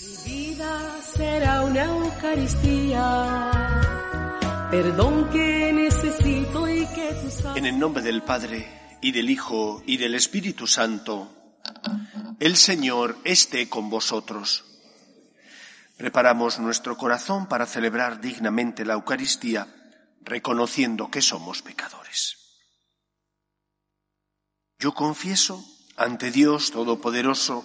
Mi vida será una Eucaristía, que necesito y que. En el nombre del Padre, y del Hijo, y del Espíritu Santo, el Señor esté con vosotros. Preparamos nuestro corazón para celebrar dignamente la Eucaristía, reconociendo que somos pecadores. Yo confieso ante Dios Todopoderoso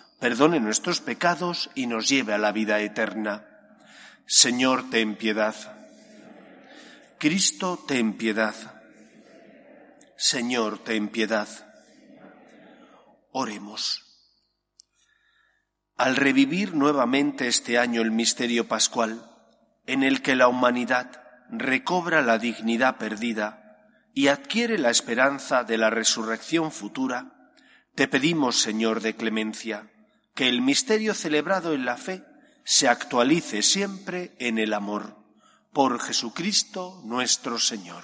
perdone nuestros pecados y nos lleve a la vida eterna. Señor, ten piedad. Cristo, ten piedad. Señor, ten piedad. Oremos. Al revivir nuevamente este año el misterio pascual, en el que la humanidad recobra la dignidad perdida y adquiere la esperanza de la resurrección futura, te pedimos, Señor de clemencia, que el misterio celebrado en la fe se actualice siempre en el amor. Por Jesucristo nuestro Señor.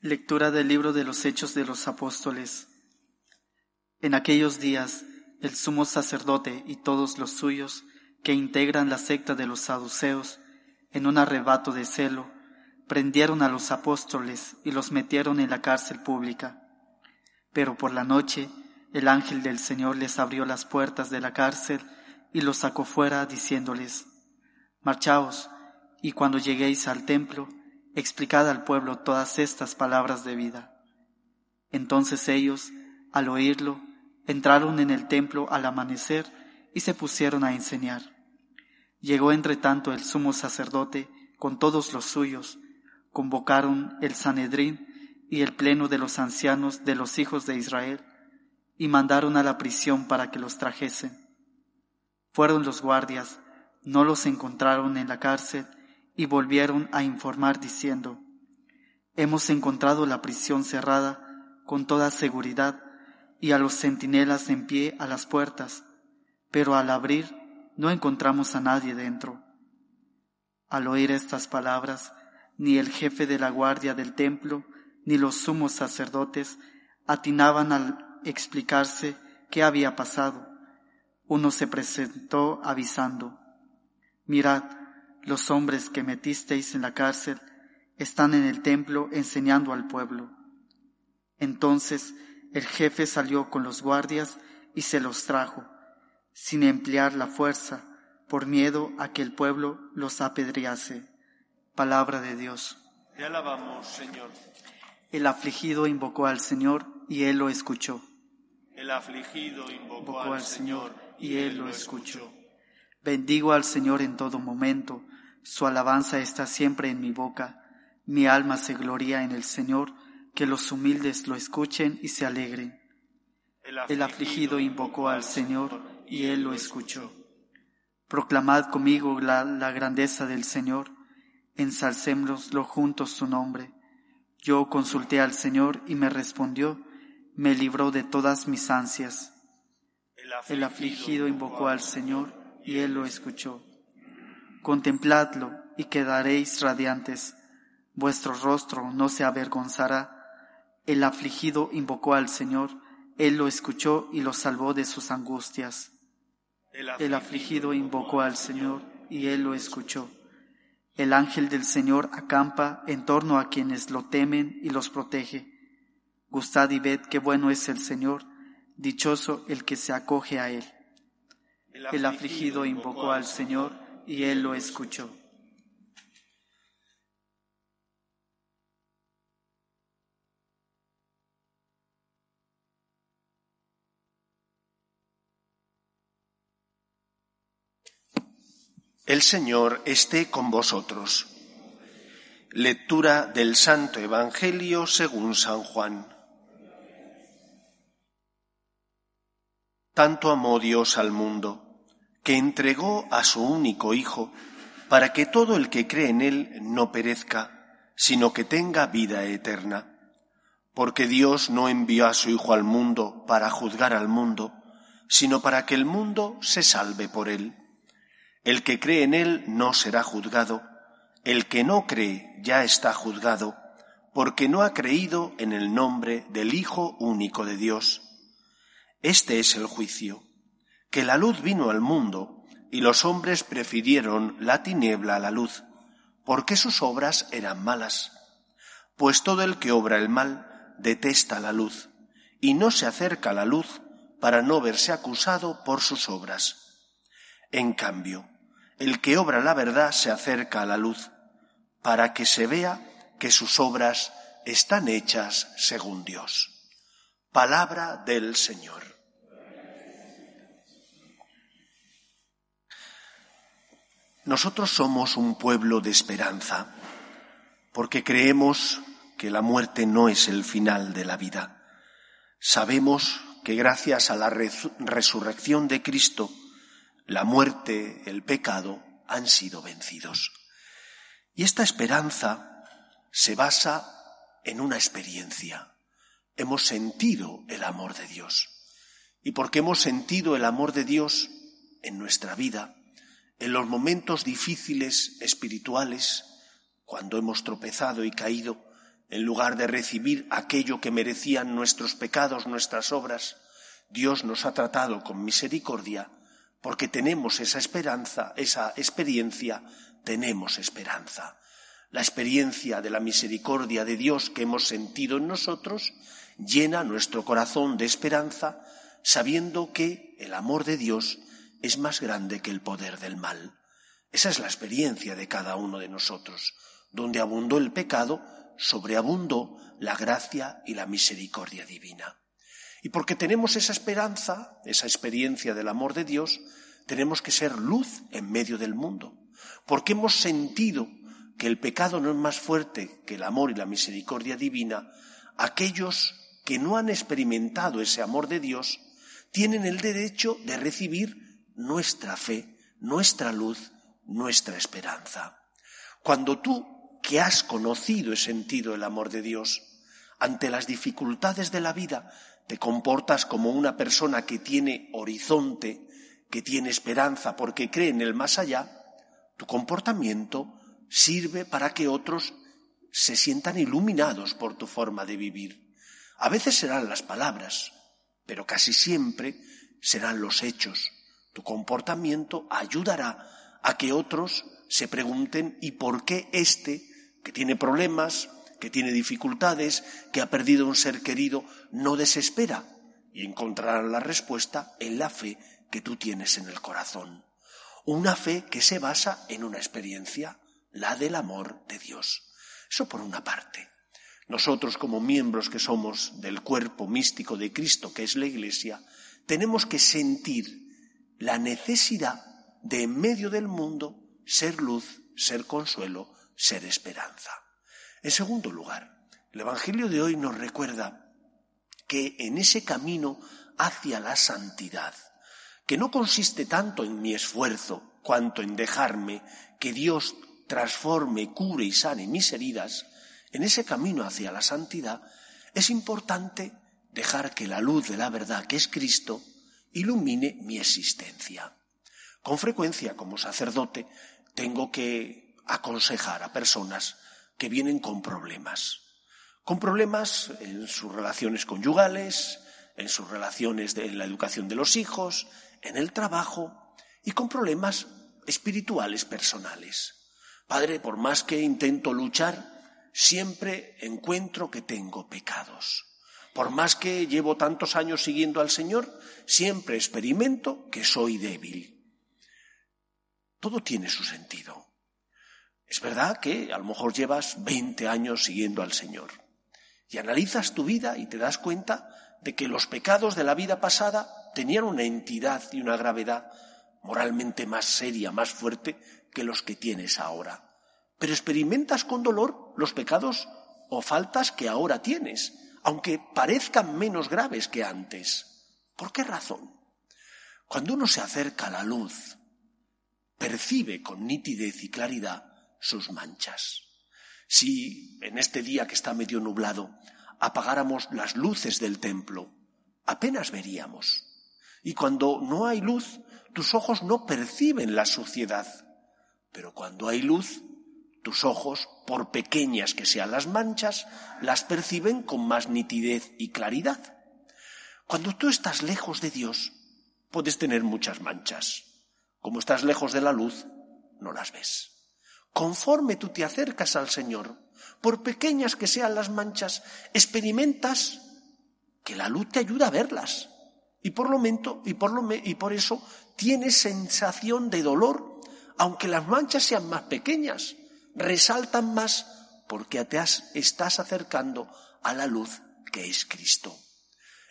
Lectura del libro de los Hechos de los Apóstoles. En aquellos días, el sumo sacerdote y todos los suyos, que integran la secta de los saduceos, en un arrebato de celo, prendieron a los apóstoles y los metieron en la cárcel pública. Pero por la noche el ángel del Señor les abrió las puertas de la cárcel y los sacó fuera diciéndoles, Marchaos, y cuando lleguéis al templo, explicad al pueblo todas estas palabras de vida. Entonces ellos, al oírlo, entraron en el templo al amanecer y se pusieron a enseñar. Llegó entre tanto el sumo sacerdote con todos los suyos, convocaron el Sanedrín y el pleno de los ancianos de los hijos de Israel, y mandaron a la prisión para que los trajesen. Fueron los guardias, no los encontraron en la cárcel, y volvieron a informar diciendo, Hemos encontrado la prisión cerrada con toda seguridad y a los centinelas en pie a las puertas, pero al abrir no encontramos a nadie dentro. Al oír estas palabras, ni el jefe de la guardia del templo, ni los sumos sacerdotes atinaban al explicarse qué había pasado. Uno se presentó avisando, Mirad, los hombres que metisteis en la cárcel están en el templo enseñando al pueblo. Entonces el jefe salió con los guardias y se los trajo, sin emplear la fuerza, por miedo a que el pueblo los apedrease. Palabra de Dios. Te alabamos, Señor. El afligido invocó al Señor y él lo escuchó. El afligido invocó, al, Señor y él lo escuchó. Bendigo al Señor en todo momento, su alabanza está siempre en mi boca. Mi alma se gloria en el Señor, que los humildes lo escuchen y se alegren. El afligido invocó al Señor y él lo escuchó. Proclamad conmigo la, grandeza del Señor, ensalcémoslo juntos su nombre. Yo consulté al Señor y me respondió, me libró de todas mis ansias. El afligido invocó al Señor y él lo escuchó. Contempladlo y quedaréis radiantes. Vuestro rostro no se avergonzará. El afligido invocó al Señor, él lo escuchó y lo salvó de sus angustias. El afligido invocó al Señor y él lo escuchó. El ángel del Señor acampa en torno a quienes lo temen y los protege. Gustad y ved qué bueno es el Señor, dichoso el que se acoge a él. El afligido invocó al Señor y él lo escuchó. El Señor esté con vosotros. Lectura del Santo Evangelio según San Juan. Tanto amó Dios al mundo, que entregó a su único Hijo, para que todo el que cree en Él no perezca, sino que tenga vida eterna. Porque Dios no envió a su Hijo al mundo para juzgar al mundo, sino para que el mundo se salve por Él. El que cree en Él no será juzgado, el que no cree ya está juzgado, porque no ha creído en el nombre del Hijo único de Dios. Este es el juicio, que la luz vino al mundo y los hombres prefirieron la tiniebla a la luz, porque sus obras eran malas. Pues todo el que obra el mal detesta la luz y no se acerca a la luz para no verse acusado por sus obras. En cambio, el que obra la verdad se acerca a la luz, para que se vea que sus obras están hechas según Dios. Palabra del Señor. Nosotros somos un pueblo de esperanza, porque creemos que la muerte no es el final de la vida. Sabemos que gracias a la resurrección de Cristo, la muerte, el pecado han sido vencidos. Y esta esperanza se basa en una experiencia. Hemos sentido el amor de Dios. Y porque hemos sentido el amor de Dios en nuestra vida, en los momentos difíciles espirituales, cuando hemos tropezado y caído, en lugar de recibir aquello que merecían nuestros pecados, nuestras obras, Dios nos ha tratado con misericordia, porque tenemos esa esperanza, esa experiencia, tenemos esperanza la experiencia de la misericordia de Dios que hemos sentido en nosotros llena nuestro corazón de esperanza, sabiendo que el amor de Dios es más grande que el poder del mal. Esa es la experiencia de cada uno de nosotros. Donde abundó el pecado, sobreabundó la gracia y la misericordia divina. Y porque tenemos esa esperanza, esa experiencia del amor de Dios, tenemos que ser luz en medio del mundo. Porque hemos sentido que el pecado no es más fuerte que el amor y la misericordia divina, aquellos que no han experimentado ese amor de Dios tienen el derecho de recibir nuestra fe, nuestra luz, nuestra esperanza. Cuando tú, que has conocido y sentido el amor de Dios, ante las dificultades de la vida, te comportas como una persona que tiene horizonte, que tiene esperanza porque cree en el más allá, tu comportamiento sirve para que otros se sientan iluminados por tu forma de vivir. A veces serán las palabras, pero casi siempre serán los hechos. Tu comportamiento ayudará a que otros se pregunten ¿y por qué este, que tiene problemas, que tiene dificultades, que ha perdido un ser querido, no desespera? Y encontrarán la respuesta en la fe que tú tienes en el corazón. Una fe que se basa en una experiencia la del amor de Dios. Eso por una parte. Nosotros como miembros que somos del cuerpo místico de Cristo, que es la Iglesia, tenemos que sentir la necesidad de en medio del mundo ser luz, ser consuelo, ser esperanza. En segundo lugar, el Evangelio de hoy nos recuerda que en ese camino hacia la santidad, que no consiste tanto en mi esfuerzo cuanto en dejarme que Dios transforme, cure y sane mis heridas, en ese camino hacia la santidad, es importante dejar que la luz de la verdad, que es Cristo, ilumine mi existencia. Con frecuencia, como sacerdote, tengo que aconsejar a personas que vienen con problemas. Con problemas en sus relaciones conyugales, en sus relaciones en la educación de los hijos, en el trabajo y con problemas espirituales personales. Padre, por más que intento luchar, siempre encuentro que tengo pecados. Por más que llevo tantos años siguiendo al Señor, siempre experimento que soy débil. Todo tiene su sentido. Es verdad que a lo mejor llevas 20 años siguiendo al Señor y analizas tu vida y te das cuenta de que los pecados de la vida pasada tenían una entidad y una gravedad moralmente más seria, más fuerte que los que tienes ahora. Pero experimentas con dolor los pecados o faltas que ahora tienes, aunque parezcan menos graves que antes. ¿Por qué razón? Cuando uno se acerca a la luz, percibe con nitidez y claridad sus manchas. Si en este día que está medio nublado apagáramos las luces del templo, apenas veríamos. Y cuando no hay luz, tus ojos no perciben la suciedad. Pero cuando hay luz, tus ojos, por pequeñas que sean las manchas, las perciben con más nitidez y claridad. Cuando tú estás lejos de Dios, puedes tener muchas manchas. Como estás lejos de la luz, no las ves. Conforme tú te acercas al Señor, por pequeñas que sean las manchas, experimentas que la luz te ayuda a verlas. Y por lo mento, y por eso tienes sensación de dolor, aunque las manchas sean más pequeñas, resaltan más porque te estás acercando a la luz que es Cristo.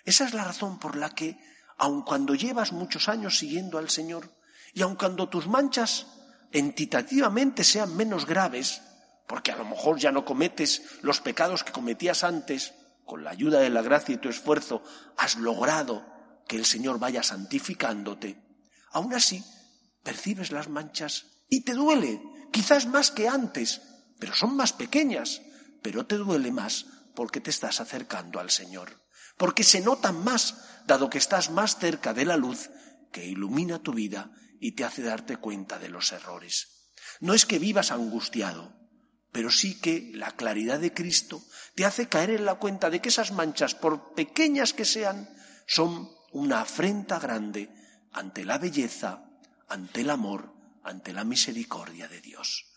Esa es la razón por la que, aun cuando llevas muchos años siguiendo al Señor, y aun cuando tus manchas entitativamente sean menos graves, porque a lo mejor ya no cometes los pecados que cometías antes, con la ayuda de la gracia y tu esfuerzo has logrado que el Señor vaya santificándote, aún así percibes las manchas y te duele, quizás más que antes, pero son más pequeñas, pero te duele más porque te estás acercando al Señor, porque se notan más, dado que estás más cerca de la luz que ilumina tu vida y te hace darte cuenta de los errores. No es que vivas angustiado, pero sí que la claridad de Cristo te hace caer en la cuenta de que esas manchas, por pequeñas que sean, son una afrenta grande ante la belleza, ante el amor, ante la misericordia de Dios.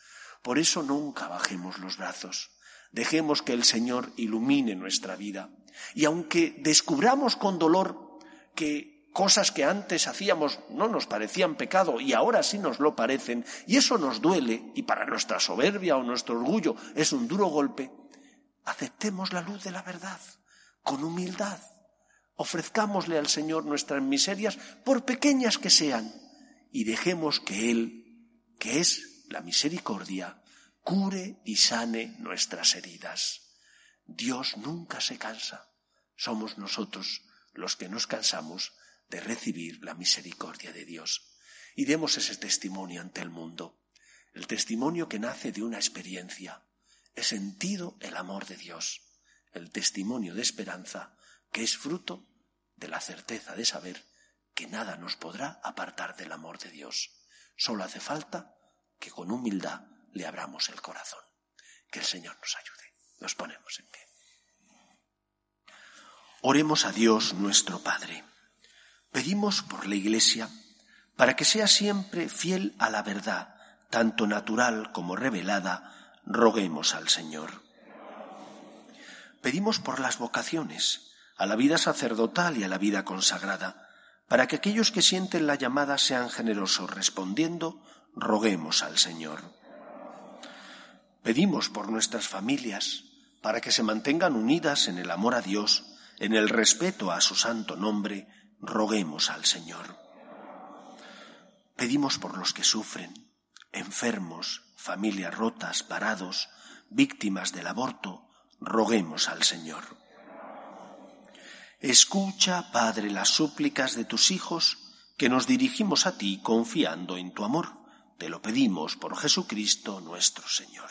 Por eso nunca bajemos los brazos. Dejemos que el Señor ilumine nuestra vida. Y aunque descubramos con dolor que cosas que antes hacíamos no nos parecían pecado y ahora sí nos lo parecen, y eso nos duele, y para nuestra soberbia o nuestro orgullo es un duro golpe, aceptemos la luz de la verdad con humildad. Ofrezcámosle al Señor nuestras miserias, por pequeñas que sean, y dejemos que Él, que es la misericordia, cure y sane nuestras heridas. Dios nunca se cansa. Somos nosotros los que nos cansamos de recibir la misericordia de Dios. Y demos ese testimonio ante el mundo, el testimonio que nace de una experiencia. He sentido el amor de Dios, el testimonio de esperanza que es fruto de la certeza de saber que nada nos podrá apartar del amor de Dios. Solo hace falta que con humildad le abramos el corazón. Que el Señor nos ayude. Nos ponemos en pie. Oremos a Dios nuestro Padre. Pedimos por la Iglesia para que sea siempre fiel a la verdad, tanto natural como revelada, roguemos al Señor. Pedimos por las vocaciones, a la vida sacerdotal y a la vida consagrada, para que aquellos que sienten la llamada sean generosos respondiendo, roguemos al Señor. Pedimos por nuestras familias, para que se mantengan unidas en el amor a Dios, en el respeto a su santo nombre, roguemos al Señor. Pedimos por los que sufren, enfermos, familias rotas, parados, víctimas del aborto, roguemos al Señor. Escucha, Padre, las súplicas de tus hijos, que nos dirigimos a ti confiando en tu amor. Te lo pedimos por Jesucristo nuestro Señor.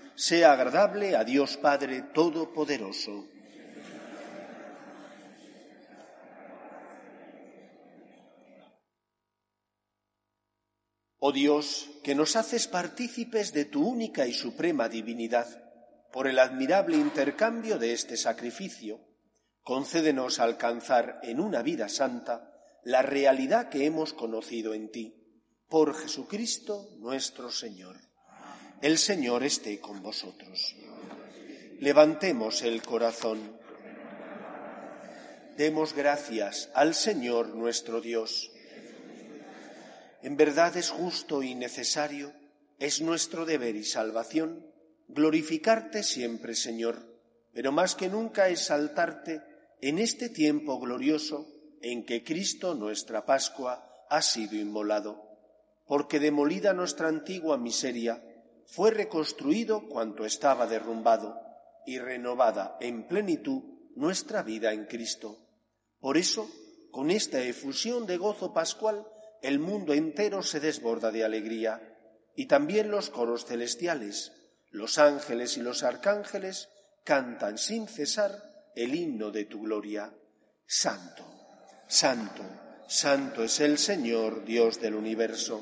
sea agradable a Dios Padre Todopoderoso. Oh Dios, que nos haces partícipes de tu única y suprema divinidad, por el admirable intercambio de este sacrificio, concédenos alcanzar en una vida santa la realidad que hemos conocido en ti, por Jesucristo nuestro Señor. El Señor esté con vosotros. Levantemos el corazón. Demos gracias al Señor nuestro Dios. En verdad es justo y necesario, es nuestro deber y salvación, glorificarte siempre, Señor, pero más que nunca exaltarte en este tiempo glorioso en que Cristo, nuestra Pascua, ha sido inmolado, porque demolida nuestra antigua miseria, fue reconstruido cuanto estaba derrumbado y renovada en plenitud nuestra vida en Cristo. Por eso, con esta efusión de gozo pascual, el mundo entero se desborda de alegría, y también los coros celestiales, los ángeles y los arcángeles cantan sin cesar el himno de tu gloria. Santo, santo, santo es el Señor, Dios del universo.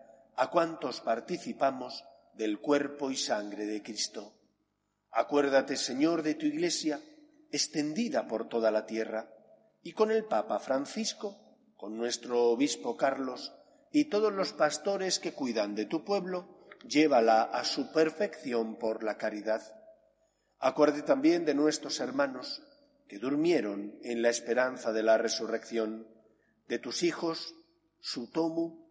a cuantos participamos del cuerpo y sangre de Cristo. Acuérdate, Señor, de tu Iglesia, extendida por toda la tierra, y con el Papa Francisco, con nuestro Obispo Carlos y todos los pastores que cuidan de tu pueblo, llévala a su perfección por la caridad. Acuérdate también de nuestros hermanos que durmieron en la esperanza de la resurrección, de tus hijos, Sutomu,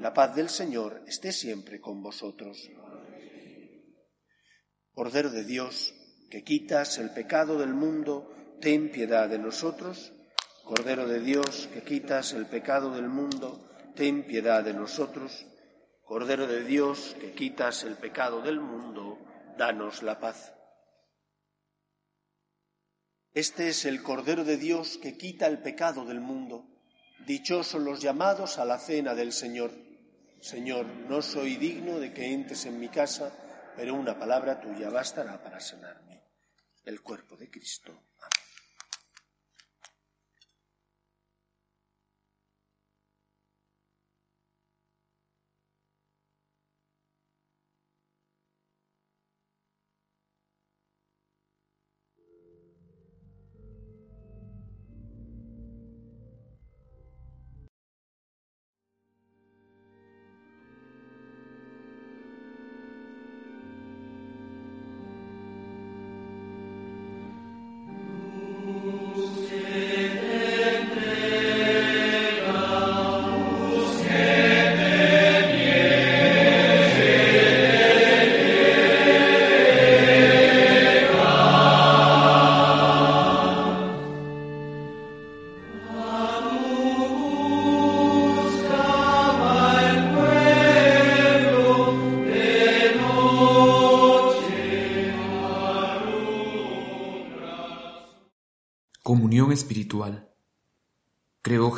la paz del Señor esté siempre con vosotros. Cordero de Dios, que quitas el pecado del mundo, ten piedad de nosotros. Cordero de Dios, que quitas el pecado del mundo, ten piedad de nosotros. Cordero de Dios, que quitas el pecado del mundo, danos la paz. Este es el Cordero de Dios que quita el pecado del mundo. Dichosos los llamados a la cena del Señor. Señor, no soy digno de que entres en mi casa, pero una palabra tuya bastará para sanarme. El cuerpo de Cristo.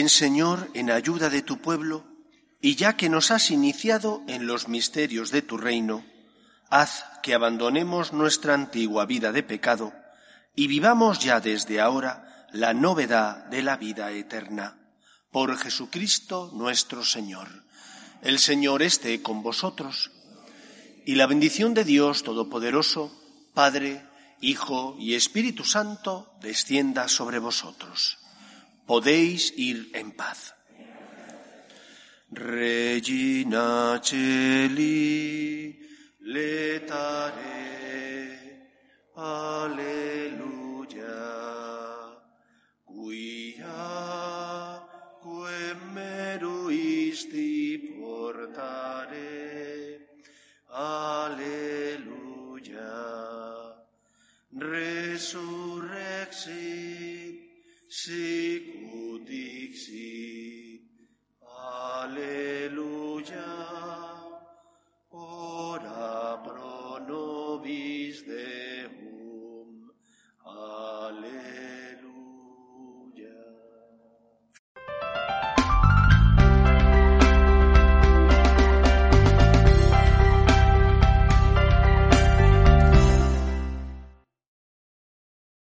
Ven Señor en ayuda de tu pueblo, y ya que nos has iniciado en los misterios de tu reino, haz que abandonemos nuestra antigua vida de pecado y vivamos ya desde ahora la novedad de la vida eterna. Por Jesucristo nuestro Señor. El Señor esté con vosotros. Y la bendición de Dios Todopoderoso, Padre, Hijo y Espíritu Santo, descienda sobre vosotros. Podéis ir en paz. Regina Celi, letare, alleluia, quia quem meruisti portare, alleluia, resurrexit, si